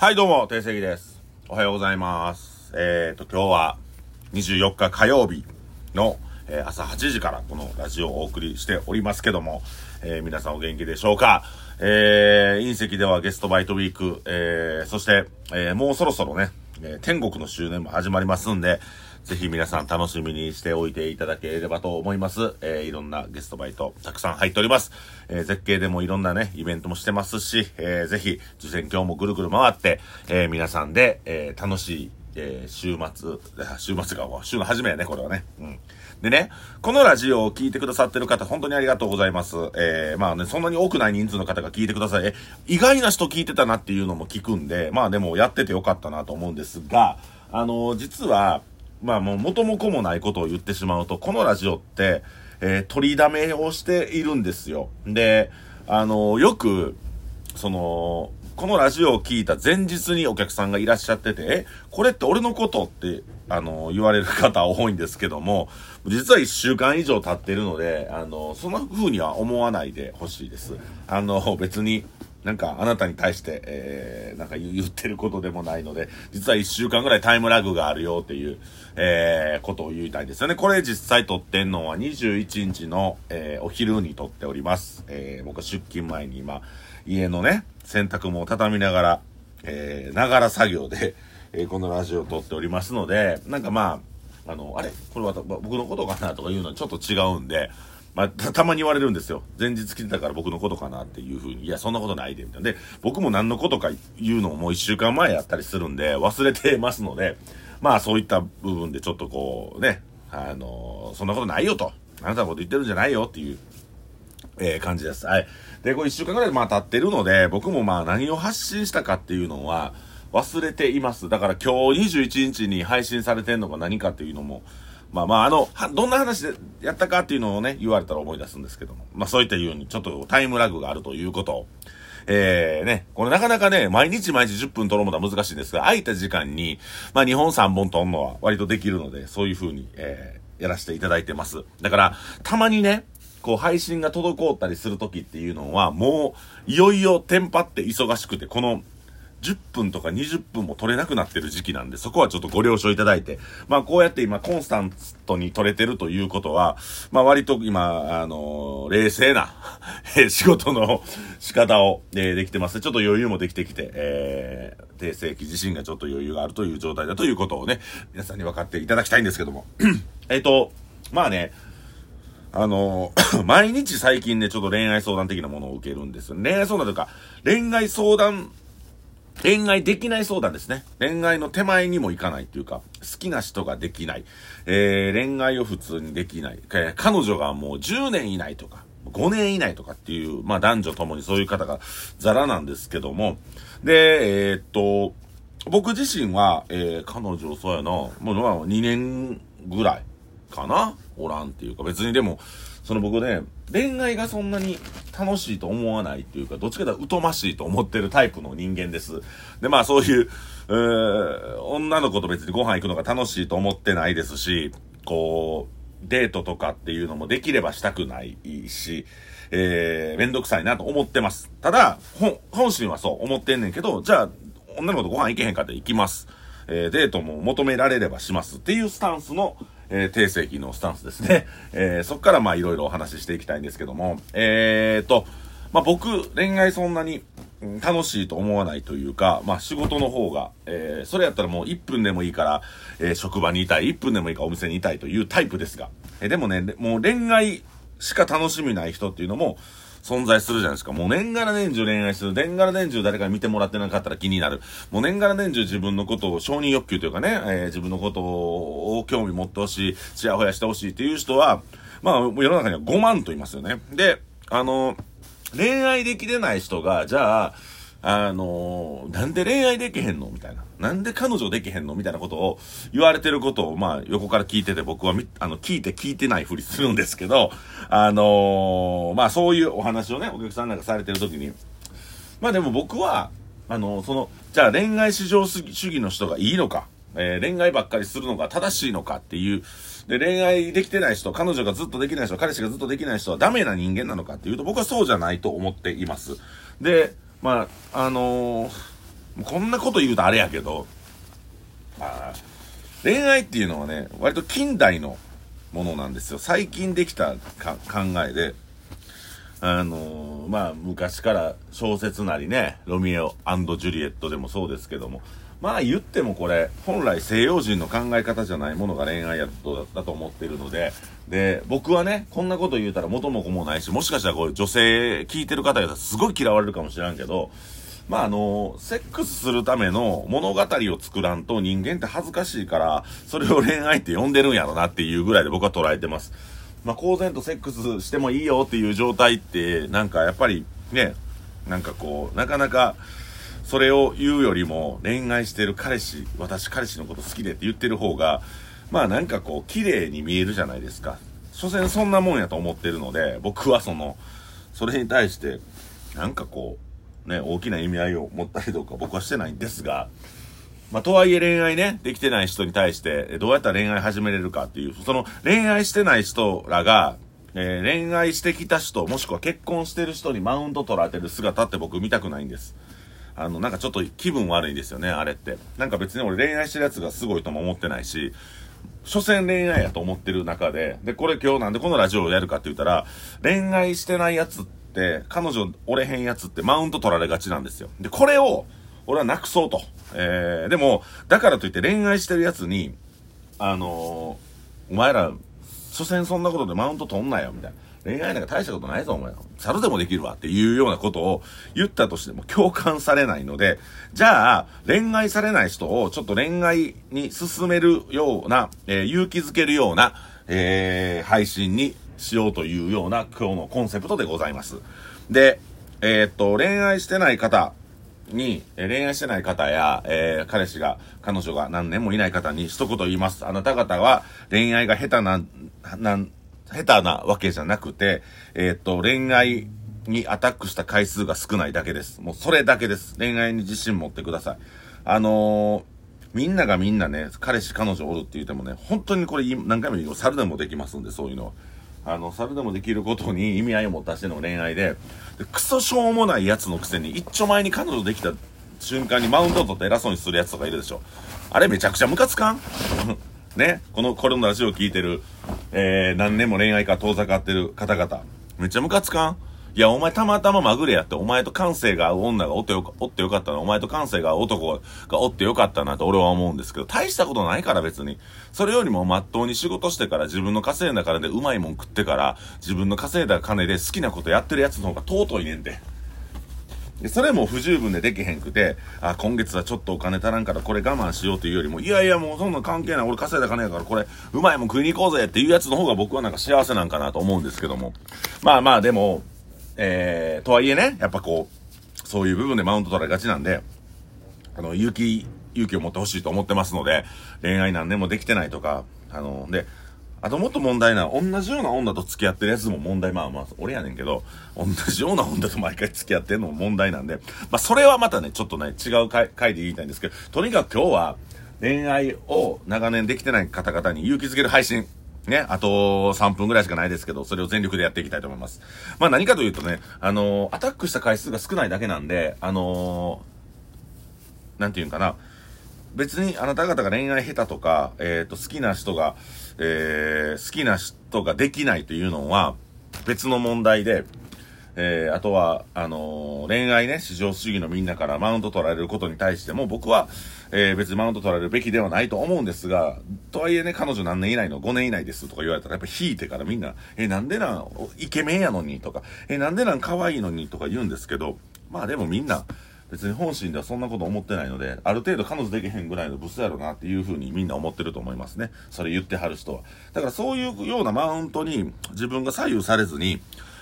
はい、どうも、定石です。おはようございます。えーと、今日は24日火曜日の、えー朝8時からこのラジオをお送りしておりますけども、えー皆さんお元気でしょうか？えー、隕石ではゲストバイトウィーク、えー、そして、えもうそろそろね、え天国の周年も始まりますんで、ぜひ皆さん楽しみにしておいていただければと思います。えーいろんなゲストバイトたくさん入っております。えー絶景でもいろんなね、イベントもしてますし、えーぜひ、受選今日もぐるぐる回って、えー皆さんで、えー楽しい、えー週末、週末がも週の初めやね、これはね。うん。でね、このラジオを聞いてくださってる方、本当にありがとうございます。えーまあね、そんなに多くない人数の方が聞いてください。え、意外な人聞いてたなっていうのも聞くんで、まあでもやっててよかったなと思うんですが、あの実は、まあもう元も子もないことを言ってしまうと、このラジオって、えー取りだめをしているんですよ。で、あのよく、その、このラジオを聞いた前日にお客さんがいらっしゃってて、え、これって俺のことって、あの、言われる方多いんですけども、実は1週間以上経ってるので、あの、そんな風には思わないでほしいです。あの、別に、なんかあなたに対して、えー、なんか言ってることでもないので、実は1週間ぐらいタイムラグがあるよっていう、えー、ことを言いたいんですよね。これ実際撮ってんのは21日の、えー、お昼に撮っております。えー、僕は出勤前に今、家のね、洗濯物を畳みながら、えー、ながら作業で、えーこのラジオを撮っておりますので、なんかまあ、あの、あれ？これは僕のことかな？とか言うのはちょっと違うんで、まあ、たまに言われるんですよ。前日来てたから僕のことかなっていうふうに。いや、そんなことないで、みたいな。で、僕も何のことか言うのももう一週間前やったりするんで、忘れてますので、まあそういった部分でちょっとこう、ね、あのそんなことないよと。あなたのこと言ってるんじゃないよっていう、えー感じです。はい。で、これ一週間ぐらいまあ経ってるので、僕もまあ何を発信したかっていうのは忘れています。だから今日21日に配信されてんのが何かっていうのも、まあまああの、どんな話でやったかっていうのをね、言われたら思い出すんですけども。まあそういったようにちょっとタイムラグがあるということを。えー、ね、これなかなかね、毎日毎日10分撮るものは難しいんですが、空いた時間に、まあ2本3本撮るのは割とできるので、そういう風に、えー、やらせていただいてます。だから、たまにね、こう配信が滞ったりする時っていうのは、もう、いよいよテンパって忙しくて、この、10分とか20分も取れなくなってる時期なんで、そこはちょっとご了承いただいて、まあこうやって今コンスタントに取れてるということは、まあ割と今、あの冷静な、仕事の仕方を、えーできてます。ちょっと余裕もできてきて、えー、定世紀自身がちょっと余裕があるという状態だということをね、皆さんに分かっていただきたいんですけども。えっと、まあね、あの、毎日最近ね、ちょっと恋愛相談的なものを受けるんですよ。恋愛相談というか、恋愛相談、恋愛できない相談ですね。恋愛の手前にもいかないっていうか、好きな人ができない。えー、恋愛を普通にできない。えー彼女がもう10年いないとか、5年以内とかっていう、まあ男女ともにそういう方がザラなんですけども、で、えーっと、僕自身は、えー、彼女そうやな、もう2年ぐらいかな？おらんっていうか、別にでも、その僕ね、恋愛がそんなに楽しいと思わないっていうか、どっちかというと疎ましいと思ってるタイプの人間です。で、まあそういう、えー女の子と別にご飯行くのが楽しいと思ってないですし、こう、デートとかっていうのもできればしたくないし、えー、めんどくさいなと思ってます。ただ、本、本心はそう思ってんねんけど、じゃあ、女の子とご飯行けへんかって行きます。えーデートも求められればしますっていうスタンスの、えー、定世紀のスタンスですね。えーそっからまあいろいろお話ししていきたいんですけども、えーと、まあ僕、恋愛そんなにうん楽しいと思わないというか、まあ仕事の方が、えーそれやったらもう1分でもいいから、えー職場にいたい、1分でもいいからお店にいたいというタイプですが、えーでもね、もう恋愛しか楽しみない人っていうのも、存在するじゃないですか。もう年がら年中恋愛する。年がら年中誰かに見てもらってなかったら気になる。もう年がら年中自分のことを承認欲求というかね、えー自分のことを興味持ってほしい、ちやほやしてほしいっていう人は、まあ、世の中には5万と言いますよね。で、あの、恋愛できてない人が、じゃあ、あのなんで恋愛できへんの？みたいな。なんで彼女できへんの？みたいなことを言われてることを、まあ、横から聞いてて、僕はみ、あの、聞いて聞いてないふりするんですけど、あのまあ、そういうお話をね、お客さんなんかされてる時に、まあでも僕は、あの、その、じゃあ恋愛至上主義の人がいいのか、えー恋愛ばっかりするのが正しいのかっていう、で、恋愛できてない人、彼女がずっとできない人、彼氏がずっとできない人はダメな人間なのかっていうと、僕はそうじゃないと思っています。で、まあ、あのーこんなこと言うとあれやけど、あ恋愛っていうのはね、割と近代のものなんですよ。最近できた考えで、あのー、まあ、昔から小説なりね、ロミオジュリエットでもそうですけども、まあ言ってもこれ、本来西洋人の考え方じゃないものが恋愛やとだと思ってるので、で、僕はね、こんなこと言うたら元も子もないし、もしかしたらこう女性聞いてる方がすごい嫌われるかもしれんけど、まああの、セックスするための物語を作らんと人間って恥ずかしいから、それを恋愛って呼んでるんやろなっていうぐらいで僕は捉えてます。まあ公然とセックスしてもいいよっていう状態って、なんかやっぱりね、なんかこう、なかなか、それを言うよりも恋愛してる彼氏、私彼氏のこと好きでって言ってる方が、まあなんかこう、綺麗に見えるじゃないですか。所詮そんなもんやと思ってるので、僕はその、それに対して、なんかこう、ね、大きな意味合いを持ったりとか僕はしてないんですが、まあ、とはいえ恋愛ね、できてない人に対して、どうやったら恋愛始めれるかっていう、その恋愛してない人らが、えー、恋愛してきた人、もしくは結婚してる人にマウント取られてる姿って僕見たくないんです。あの、なんかちょっと気分悪いんですよね、あれって。なんか別に俺恋愛してるやつがすごいとも思ってないし、所詮恋愛やと思ってる中で、で、これ今日なんでこのラジオをやるかって言ったら、恋愛してないやつって、彼女折れへんやつってマウント取られがちなんですよ。で、これを、俺はなくそうと。えー、でも、だからといって恋愛してるやつに、あのー、お前ら、所詮そんなことでマウント取んなよ、みたいな。恋愛なんか大したことないぞ、お前。猿でもできるわっていうようなことを言ったとしても共感されないので、じゃあ、恋愛されない人をちょっと恋愛に進めるような、えー、勇気づけるような、えー、配信にしようというような今日のコンセプトでございます。で、えー、っと、恋愛してない方、に、え恋愛してない方や、えー、彼氏が、彼女が何年もいない方に一言言います。あなた方は恋愛が下手な、なん、下手なわけじゃなくて、えー、っと、恋愛にアタックした回数が少ないだけです。もうそれだけです。恋愛に自信持ってください。あのー、みんながみんなね、彼氏彼女おるって言ってもね、本当にこれ何回も言う猿でもできますんで、そういうのは。あの、猿でもできることに 意味合いを持たしての恋愛で、でクソしょうもないやつのくせに、一丁前に彼女できた瞬間にマウントを取って偉そうにするやつとかいるでしょ。あれめちゃくちゃムカつかん？ね、この、これのラジオ聞いてる、えー、何年も恋愛から遠ざかってる方々、めっちゃムカつかん？いや、お前たまたままぐれやって、お前と感性が合う女がおってよかおってよかったな、お前と感性が合う男がおってよかったなと俺は思うんですけど、大したことないから別に。それよりもまっとうに仕事してから自分の稼いだからでうまいもん食ってから、自分の稼いだ金で好きなことやってるやつの方が尊いねんて。それも不十分でできへんくて、あ、今月はちょっとお金足らんからこれ我慢しようというよりも、いやいやもうそんな関係ない。俺稼いだ金やからこれ、うまいもん食いに行こうぜっていうやつの方が僕はなんか幸せなんかなと思うんですけども。まあまあでも、えー、とはいえね、やっぱこう、そういう部分でマウント取られがちなんで、あの、勇気、勇気を持ってほしいと思ってますので、恋愛何年もできてないとか、あの、で、あともっと問題な、同じような女と付き合ってるやつも問題、まあまあ、俺やねんけど、同じような女と毎回付き合ってるのも問題なんで、まあそれはまたね、ちょっとね、違う回回で言いたいんですけど、とにかく今日は恋愛を長年できてない方々に勇気づける配信、ね、あと3分ぐらいしかないですけど、それを全力でやっていきたいと思います。まあ何かというとね、あのー、アタックした回数が少ないだけなんで、あのー、なんていうんかな、別にあなた方が恋愛下手とか、えっ、ー、と、好きな人が、えー、好きな人ができないというのは別の問題で、えー、あとは、あのー、恋愛ね、至上主義のみんなからマウント取られることに対しても、僕は、えー、別にマウント取られるべきではないと思うんですが、とはいえね、彼女何年以内の5年以内ですとか言われたら、やっぱ引いてからみんな、えなんでなん、イケメンやのにとか、えなんでなん可愛いのにとか言うんですけど、まあでもみんな、別に本心ではそんなこと思ってないので、ある程度彼女できへんぐらいのブスやろなっていうふうにみんな思ってると思いますね。それ言ってはる人は。だからそういうようなマウントに自分が左右されずに、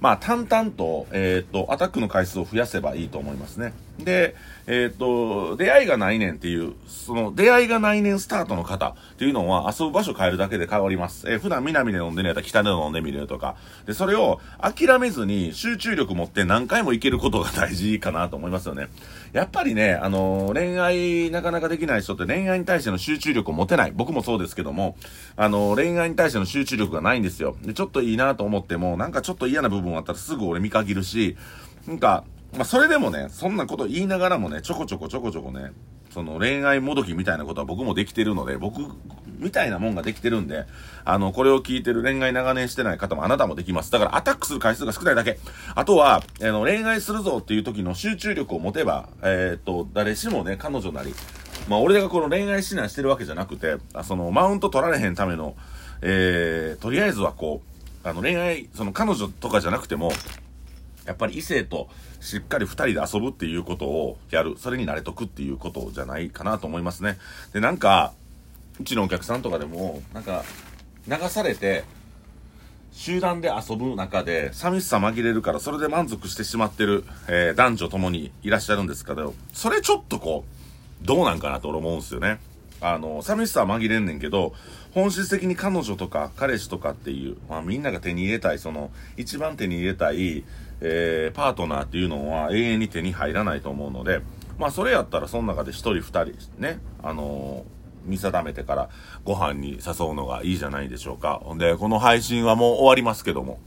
まあ、淡々と、えっ、と、アタックの回数を増やせばいいと思いますね。で、えっ、と、出会いがないねんっていう、その、出会いがないねんスタートの方っていうのは遊ぶ場所変えるだけで変わります。えー、普段南で飲んでるやったら北で飲んでみるとか。で、それを諦めずに集中力持って何回もいけることが大事かなと思いますよね。やっぱりね、あの恋愛なかなかできない人って恋愛に対しての集中力を持てない。僕もそうですけども、あの恋愛に対しての集中力がないんですよ。で、ちょっといいなと思っても、なんかちょっと嫌な部分あったらすぐ俺見限るし、なんか、まあ、それでもね、そんなこと言いながらもね、ちょこちょこちょこちょこね、その恋愛もどきみたいなことは僕もできてるので、僕みたいなもんができてるんで、あの、これを聞いてる恋愛長年してない方もあなたもできます。だからアタックする回数が少ないだけ。あとは、あの、恋愛するぞっていう時の集中力を持てば、えー、っと、誰しもね、彼女なり、まあ、俺がこの恋愛指南してるわけじゃなくて、その、マウント取られへんための、えー、とりあえずはこう、あの、恋愛、その彼女とかじゃなくても、やっぱり異性としっかり二人で遊ぶっていうことをやる。それに慣れとくっていうことじゃないかなと思いますね。で、なんか、うちのお客さんとかでも、なんか、流されて、集団で遊ぶ中で寂しさ紛れるからそれで満足してしまってる、えー、男女ともにいらっしゃるんですけど、それちょっとこう、どうなんかなと俺思うんですよね。あの、寂しさは紛れんねんけど、本質的に彼女とか彼氏とかっていう、まあみんなが手に入れたい、その、一番手に入れたい、えー、パートナーっていうのは永遠に手に入らないと思うので、まあそれやったらその中で一人二人ね、あのー、見定めてからご飯に誘うのがいいじゃないでしょうか。ほんで、この配信はもう終わりますけども、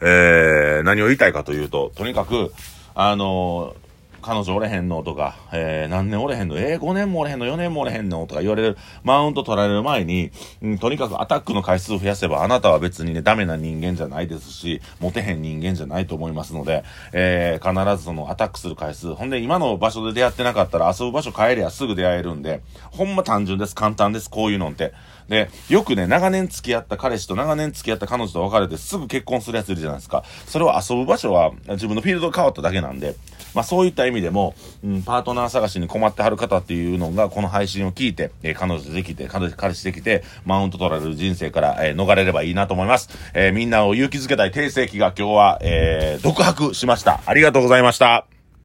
えー、何を言いたいかというと、とにかく、あのー彼女おれへんのとか、えー、何年おれへんの？えー、5年もおれへんの ?4 年もおれへんの？とか言われる、マウント取られる前に、うん、とにかくアタックの回数増やせば、あなたは別にね、ダメな人間じゃないですし、モテへん人間じゃないと思いますので、えー、必ずそのアタックする回数、ほんで今の場所で出会ってなかったら遊ぶ場所変えりゃすぐ出会えるんで、ほんま単純です、簡単です、こういうのって。で、よくね、長年付き合った彼氏と長年付き合った彼女と別れてすぐ結婚するやついるじゃないですか。それは遊ぶ場所は自分のフィールド変わっただけなんで、まあそういった意味でも、うん、パートナー探しに困ってはる方っていうのが、この配信を聞いて、えー、彼女できて、彼彼氏できて、マウント取られる人生から、えー、逃れればいいなと思います。えー、みんなを勇気づけたい定世紀が今日は、えー、独白しました。ありがとうございました。